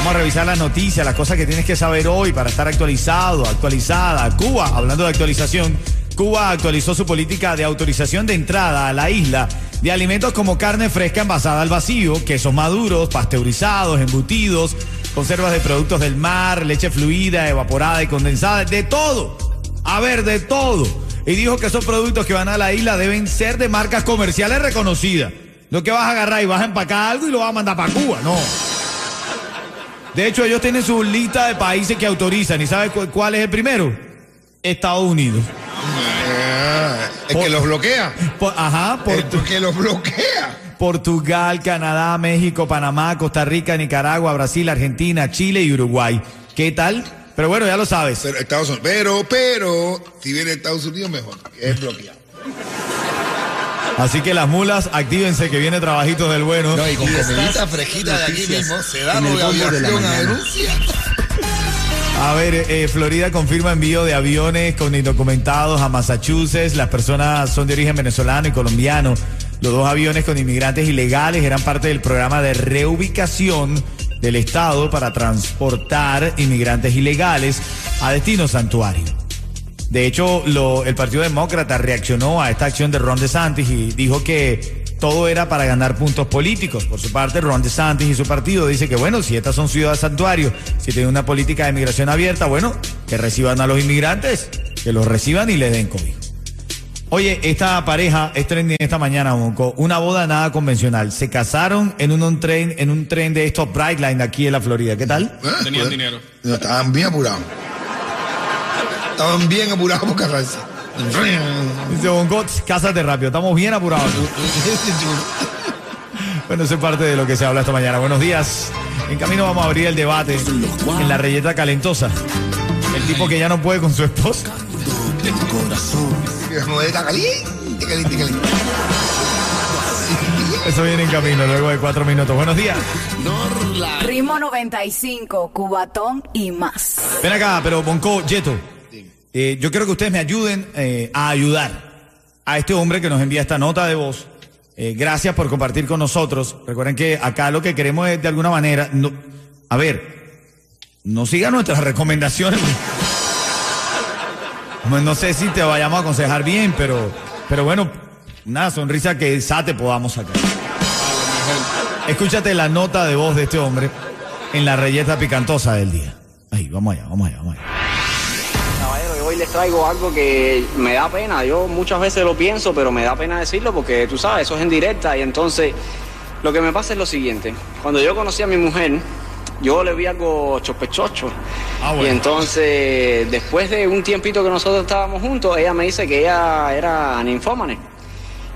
Vamos a revisar las noticias, las cosas que tienes que saber hoy para estar actualizado, actualizada. Cuba, hablando de actualización, Cuba actualizó su política de autorización de entrada a la isla de alimentos como carne fresca envasada al vacío, quesos maduros, pasteurizados, embutidos, conservas de productos del mar, leche fluida, evaporada y condensada, de todo. A ver, de todo. Y dijo que esos productos que van a la isla deben ser de marcas comerciales reconocidas. No que vas a agarrar y vas a empacar algo y lo vas a mandar para Cuba, no. De hecho, ellos tienen su lista de países que autorizan. ¿Y sabes cu- cuál es el primero? Estados Unidos. Es que los bloquea. Por- ajá, Es Portu- porque los bloquea. Portugal, Canadá, México, Panamá, Costa Rica, Nicaragua, Brasil, Argentina, Chile y Uruguay. ¿Qué tal? Pero bueno, ya lo sabes. Pero Estados Unidos. Pero, pero, si viene Estados Unidos, mejor. Es bloqueado. Así que las mulas, actívense que viene trabajitos del bueno. No, y con comidita fresquita de aquí mismo se da en el lo de aviación a denuncia. A ver, eh, Florida confirma envío de aviones con indocumentados a Massachusetts. Las personas son de origen venezolano y colombiano. Los dos aviones con inmigrantes ilegales eran parte del programa de reubicación del Estado para transportar inmigrantes ilegales a destino santuario. De hecho, lo- el Partido Demócrata reaccionó a esta acción de Ron DeSantis y dijo que todo era para ganar puntos políticos. Por su parte, Ron DeSantis y su partido dice que, bueno, si estas son ciudades santuarios, si tienen una política de migración abierta, bueno, que reciban a los inmigrantes, que los reciban y le den cobijo. Oye, esta pareja es trending esta mañana, Monco. Una boda nada convencional. Se casaron en un, un tren, en un tren de estos Brightline aquí en la Florida. ¿Qué tal? ¿Eh? Tenían Pues, dinero. No, estaban bien apurados. Estaban bien apurados por casarse. Dice Bonco, cásate rápido. Estamos bien apurados. Bueno, eso es parte de lo que se habla esta mañana. Buenos días. En camino vamos a abrir el debate en la reyeta calentosa. El tipo que ya no puede con su esposa. Como está caliente, caliente, caliente. Eso viene en camino luego de cuatro minutos. Buenos días. Ritmo 95, Cubatón y más. Ven acá, pero Bonco, Yeto. Eh, yo quiero que ustedes me ayuden eh, a ayudar a este hombre que nos envía esta nota de voz. Eh, gracias por compartir con nosotros. Recuerden que acá lo que queremos es de alguna manera, a ver, no sigan nuestras recomendaciones. No, sé si te vayamos a aconsejar bien, pero, pero bueno, una sonrisa que te podamos sacar. Escúchate la nota de voz de este hombre en la reyeta picantosa del día. Ahí, vamos allá, vamos allá, vamos allá. Les traigo algo que me da pena. Yo muchas veces lo pienso, pero me da pena decirlo porque tú sabes, eso es en directa. Y entonces, lo que me pasa es lo siguiente. Cuando yo conocí a mi mujer, yo le vi algo chopechocho. Ah, bueno. Y entonces, después de un tiempito que nosotros estábamos juntos, ella me dice que ella era ninfómane.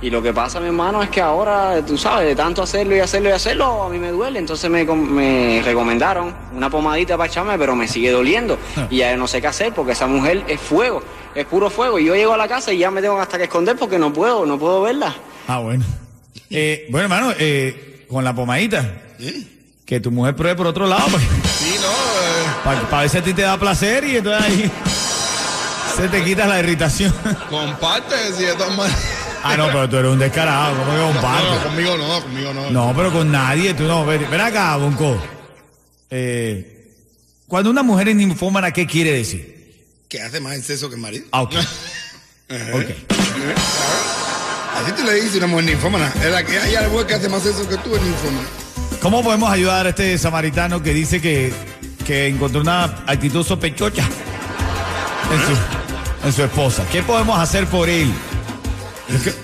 Y lo que pasa, mi hermano, es que ahora, tú sabes, de tanto hacerlo y hacerlo y hacerlo, a mí me duele. Entonces me, me recomendaron una pomadita para echarme, pero me sigue doliendo. Y ya no sé qué hacer porque esa mujer es fuego, es puro fuego. Y yo llego a la casa y ya me tengo hasta que esconder porque no puedo, no puedo verla. Ah, bueno. Eh, bueno, hermano, eh, con la pomadita, que tu mujer pruebe por otro lado, Sí, no, eh, para ver si a ti te da placer y entonces ahí se te quita la irritación. comparte, si de todas maneras. Ah, no, pero tú eres un descarado, ¿cómo que No, comparte? conmigo no, conmigo no. No, pero con nadie, tú no. Ven, ven acá, Bonco. Eh, cuando una mujer es ninfómana, ¿qué quiere decir? Que hace más exceso que el marido. Ah, ok. Ok. Así te le dice una mujer ninfómana. Es la que hay algo que hace más eso que tú, es ninfómana. ¿Cómo podemos ayudar a este samaritano que dice que, que encontró una actitud sospechosa en su, en su esposa? ¿Qué podemos hacer por él? Es que-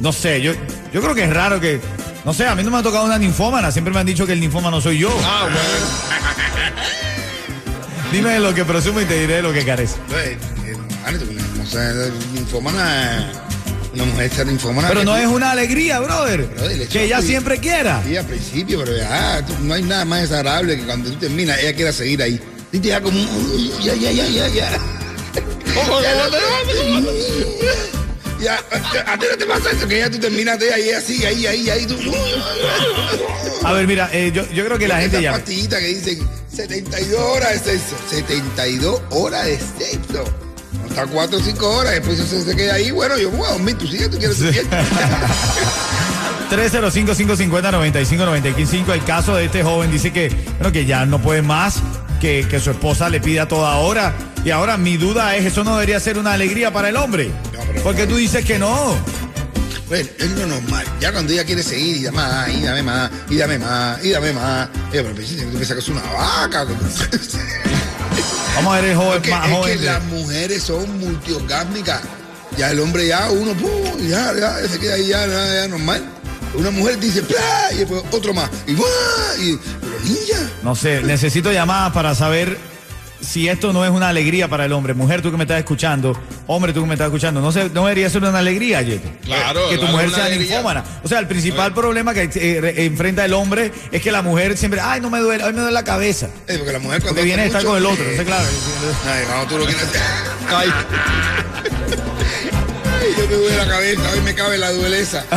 no sé, yo, yo creo que es raro que. No sé, a mí no me ha tocado una ninfómana. Siempre me han dicho que el ninfómano soy yo. Ah, bueno. Dime lo que presumo y te diré lo que carece. Pues, eh, o sea, ninfómana, una mujer está ninfómana. Pero no es una alegría, brother. Que ella siempre quiera. Sí, al principio, pero ya, tú- no hay nada más desagradable que cuando tú terminas, ella quiera seguir ahí. Y te da como un, ya, ya, ya, ya, ya. Ya, a, ti no te pasa eso, que ya tú terminas de ahí así, ahí, ahí, ahí, tú. A ver, mira, eh, yo, yo creo que la gente ya. pastillitas que dicen 72 horas de sexo. 72 horas de sexo. Hasta 4 o 5 horas, después eso se queda ahí. Bueno, yo voy a dormir, tú sigues, tú quieres dormir. 305-550-9595. El caso de este joven dice que, bueno, que ya no puede más, que, que su esposa le pide a toda hora. Y ahora mi duda es, ¿eso no debería ser una alegría para el hombre? No, pero- Porque tú dices que no. Bueno, es lo normal. Ya cuando ella quiere seguir y dame más, y dame más, y dame más, y dame más. Ella, pero pues, tú me sacas una vaca. Vamos a ver el joven Porque más es joven. que las mujeres son multiorgásmicas. Ya el hombre ya, uno, pum, ya, ya, se queda ahí ya, ya, ya, normal. Una mujer dice, ¡plá! y después otro más. Y, ¡buah! y pero ninja. No sé, necesito llamadas para saber si esto no es una alegría para el hombre. Mujer, tú que me estás escuchando, hombre, tú que me estás escuchando, no, sé, no debería ser una alegría, Yeto. Claro, Que tu mujer sea ninfómana. O sea, el principal problema que eh, re- enfrenta el hombre es que la mujer siempre, ay, no me duele, ay, me duele la cabeza. Eh, porque la mujer cuando Porque viene a estar con el otro, entonces, claro. Ay, cuando tú lo quieres. Ay, me duele la cabeza, hoy me cabe la dueleza.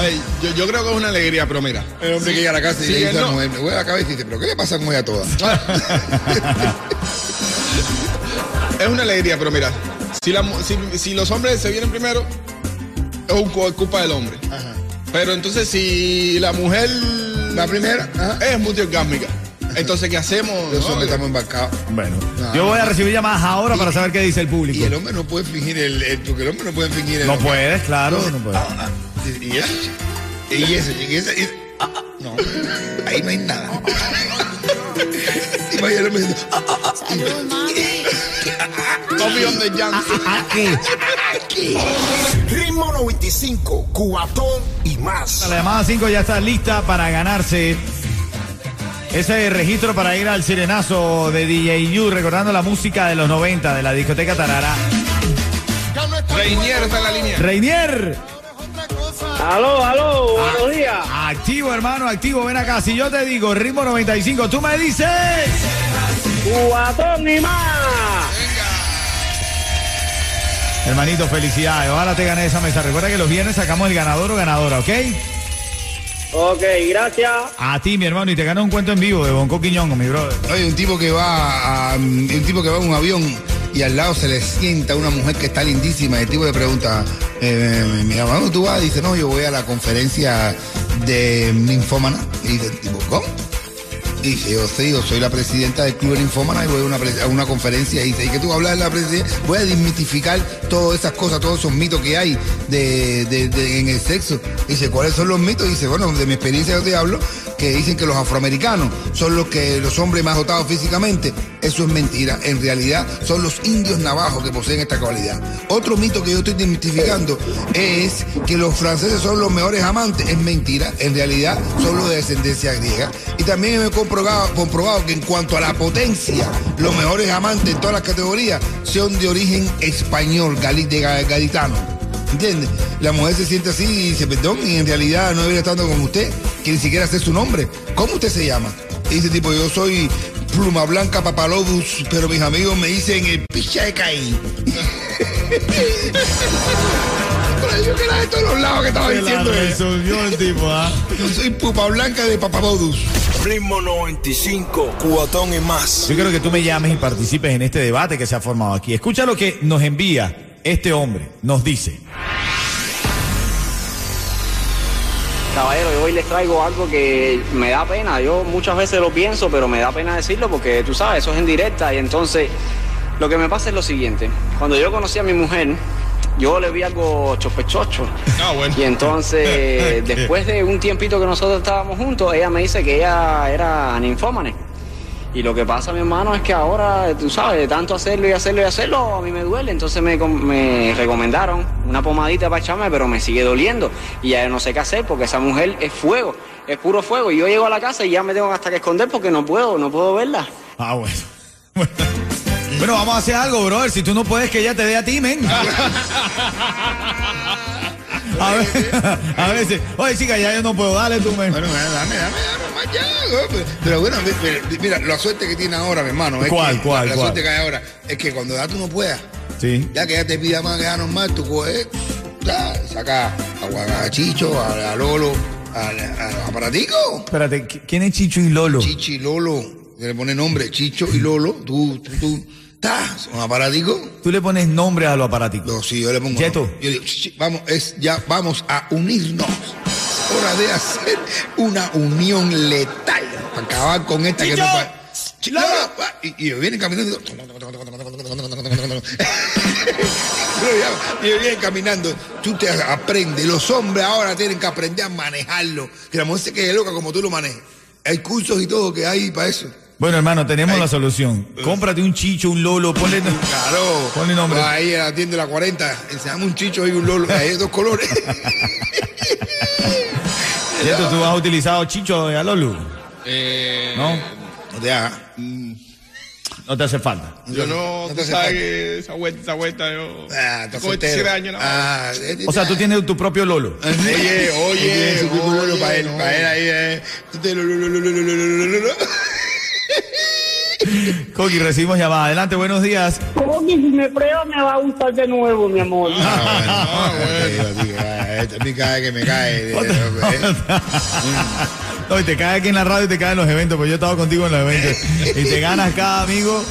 ay, yo, yo creo que es una alegría, pero mira. El hombre que llega a la casa y Sí, le dice a la no. mujer, me duele la cabeza y dice, ¿pero qué le pasa con ella toda? Es una alegría, pero mira. Si, la si, si los hombres se vienen primero, es un cu- culpa del hombre. Pero entonces si la mujer La primera, ajá. es multiorgásmica, entonces ¿qué hacemos? Los no? hombres estamos embarcados. Bueno, No, yo voy a no. recibir llamadas ahora para saber qué dice el Y público. el hombre no puede fingir el, el- porque el hombre no puede fingir el No hombre. puedes, claro, no puedes. Ah, Y, y eso, y eso, y eso, y- ah, ah, no, ahí no hay nada. Y vaya el hombre diciendo, ah, ah, ah, y- Tommy on the aquí. Ritmo 95, Cubatón y más. La llamada 5 ya está lista para ganarse ese registro para ir al sirenazo de DJ U, recordando la música de los 90 de la discoteca Tarara. Reinier está en la línea. Reinier, Aló, aló, buenos días. activo hermano, activo, ven acá. Si yo te digo ritmo 95, tú me dices... Cubatón y más. Hermanito, felicidades. Ojalá te ganes esa mesa. Recuerda que los viernes sacamos el ganador o ganadora, ¿ok? Ok, gracias. A ti, mi hermano, y te ganas un cuento en vivo de Bonco Quiñongo, mi brother. Oye, un tipo que va a, un tipo que va en un avión y al lado se le sienta una mujer que está lindísima y el tipo le pregunta, eh, mi ¿dónde tú vas? Dice, no, yo voy a la conferencia de Ninfómana. Y dice el tipo, ¿cómo? Y dice, yo sí, yo soy la presidenta del Club de Ninfómana y voy a una, una conferencia. Y dice, ¿y qué tú hablas de la presidencia? Voy a desmitificar todas esas cosas, todos esos mitos que hay de, de- en el sexo. Dice, ¿cuáles son los mitos? Dice, bueno, de mi experiencia yo te hablo, que dicen que los afroamericanos son los que los hombres más dotados físicamente. Eso es mentira. En realidad son los indios navajos que poseen esta cualidad. Otro mito que yo estoy desmitificando es que los franceses son los mejores amantes. Es mentira. En realidad son los de descendencia griega. Y también he comprobado, comprobado que en cuanto a la potencia, los mejores amantes en todas las categorías son de origen español, de ga- gaditano. ¿Entiendes? La mujer se siente así y dice, perdón, y en realidad no debería estar con usted, que ni siquiera sé su nombre. ¿Cómo usted se llama? Y dice tipo, yo soy Pluma Blanca Papalobus, pero mis amigos me dicen el picha de. Pero yo que era de todos los lados que estaba diciendo eso. resolvió el tipo, ¿ah? Yo soy Pupa Blanca de Papalobus. Ritmo 95, Cubatón y más. Yo quiero que tú me llames y participes en este debate que se ha formado aquí. Escucha lo que nos envía este hombre. Nos dice. Caballero, yo hoy les traigo algo que me da pena. Yo muchas veces lo pienso, pero me da pena decirlo porque tú sabes, eso es en directa. Y entonces, lo que me pasa es lo siguiente. Cuando yo conocí a mi mujer, yo le vi algo chopechocho. Ah, bueno. Y entonces, después de un tiempito que nosotros estábamos juntos, ella me dice que ella era ninfómane. Y lo que pasa, mi hermano, es que ahora, tú sabes, de tanto hacerlo y hacerlo y hacerlo, a mí me duele. Entonces me, me recomendaron una pomadita para echarme, pero me sigue doliendo. Y ya no sé qué hacer porque esa mujer es fuego, es puro fuego. Y yo llego a la casa y ya me tengo hasta que esconder porque no puedo, no puedo verla. Ah, bueno. Bueno, Bueno, vamos a hacer algo, brother. Si tú no puedes, que ella te dé a ti, men. A, ver- a veces, oye chica, ya yo no puedo, dale tú me. Bueno, dame, dame, dame, más ya. Pero bueno, mi- mi- mira, la suerte que tiene ahora, mi hermano. es ¿Cuál, que- cuál, La cuál? suerte que hay ahora es que cuando ya tú no puedas, Sí. ya que ya te pida más que ya normal, tú coges, ya, saca a, a Chicho, a, a Lolo, a, a, a Aparatico. Espérate, ¿qui- ¿quién es Chicho y Lolo? Chichi, Lolo, que le pone nombre, Chicho y Lolo, tú, tú, tú, ta, son aparaticos. Tú le pones nombre a lo aparático. No, sí, yo le pongo. Yeto. Yo digo, "Chichi, vamos, es, ya vamos a unirnos. Es hora de hacer una unión letal para acabar con esta que no no, y, y vienen caminando. Y vienen caminando. Tú te aprendes. Los hombres ahora tienen que aprender a manejarlo. Que la mujer se quede loca como tú lo manejas. Hay cursos y todo que hay para eso. Bueno, hermano, tenemos Ay. la solución. Cómprate un Chicho, un Lolo, ponle. Claro. Ponle nombre. Va ahí a la tienda de la 40. Enseñamos un chicho y un lolo. Ahí hay dos colores. Yeto, ¿tú has utilizado Chicho y a Lolo? Eh, ¿No? No te hagas. No te hace falta. Yo no, No te sabes que esa vuelta, esa vuelta, yo. Ah, estás con 27 soltero. años. Ah, eh, O sea, tú tienes tu propio Lolo. Oye, oye, Su tipo lolo lolo para él, para él ahí. eh. Coqui, recibimos llamada. Adelante, buenos días. ¿Cómo que si me prueba me va a gustar de nuevo, mi amor? Ah, bueno, no, te digo, tío, ah, este vez que me cae. de- eh. No, y te cae aquí en la radio y te cae en los eventos, pues yo he estado contigo en los eventos. Y te ganas cada amigo.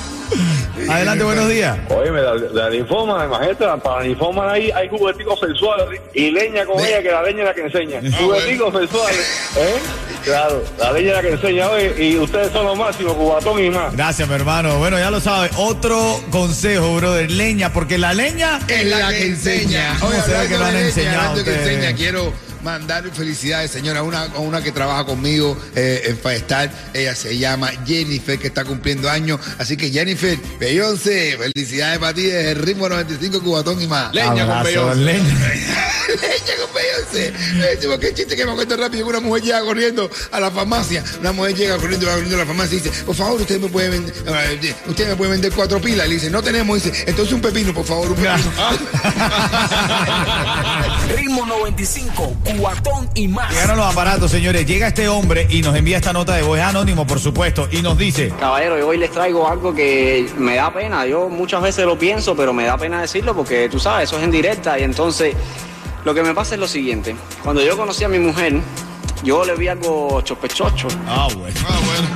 Adelante, buenos días. Oye, la, la linfoma, imagínate, para la linfoma hay, hay jugueticos sexuales y leña con ella, que la leña es la que enseña. jugueticos sexuales, ¿eh? Claro, la leña es la que enseña, oye, y ustedes son los máximos, cubatón y más. Gracias, mi hermano. Bueno, ya lo sabes. Otro consejo, brother. Leña, porque la leña Es la que enseña. ¿Cómo Oye, se ve hablando que lo han leña, enseñado que enseña, quiero mandar felicidades, señora, a una, a una que trabaja conmigo eh, en Faestar. Ella se llama Jennifer, que está cumpliendo años. Así que Jennifer, Beyoncé, felicidades para ti desde el ritmo 95 Cubatón y más. Leña con Beyoncé. leña. Leña con Beyoncé. Tipo, qué chiste que me cuento rápido. que Una mujer llega corriendo a la farmacia. Una mujer llega corriendo, va corriendo a la farmacia y dice, por favor, usted me puede vender, eh, usted me puede vender cuatro pilas. Y le dice, no tenemos. Dice, entonces un pepino, por favor, un pepino. Ritmo 95, cuatón y más. Llegaron los aparatos, señores. Llega este hombre y nos envía esta nota de voz anónimo, por supuesto, y nos dice. Caballero, yo hoy les traigo algo que me da pena. Yo muchas veces lo pienso, pero me da pena decirlo porque tú sabes, eso es en directa. Y entonces, lo que me pasa es lo siguiente. Cuando yo conocí a mi mujer, yo le vi algo chopechocho. Ah, bueno. Ah, bueno.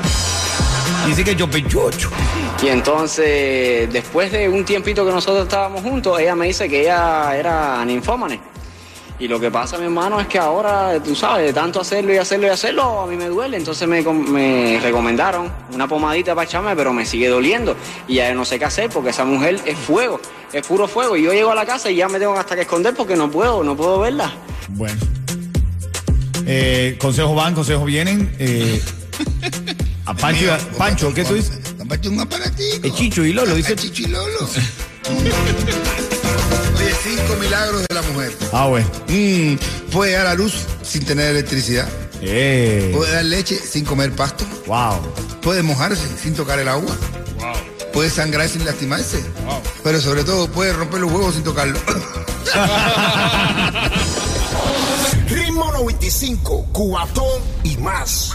Dice que yo pechocho. Y entonces, después de un tiempito que nosotros estábamos juntos, ella me dice que ella era ninfómane. Y lo que pasa, mi hermano, es que ahora, tú sabes, de tanto hacerlo y hacerlo y hacerlo, a mí me duele. Entonces me, me recomendaron una pomadita para echarme, pero me sigue doliendo. Y ya no sé qué hacer porque esa mujer es fuego, es puro fuego. Y yo llego a la casa y ya me tengo hasta que esconder porque no puedo, no puedo verla. Bueno. Eh, consejos van, consejos vienen. Eh, a Pancho, Mío, Pancho, ¿qué tú dices? Pancho un aparatico. Es Chicho y Lolo, dice. Chicho y Lolo. Cinco milagros de la mujer. Ah, bueno. Mm, puede dar a luz sin tener electricidad. Eh, Puede dar leche sin comer pasto. wow. Puede mojarse sin tocar el agua. Puede sangrar sin lastimarse. Pero sobre todo puede romper los huevos sin tocarlo. Ritmo 95, cuatón y más.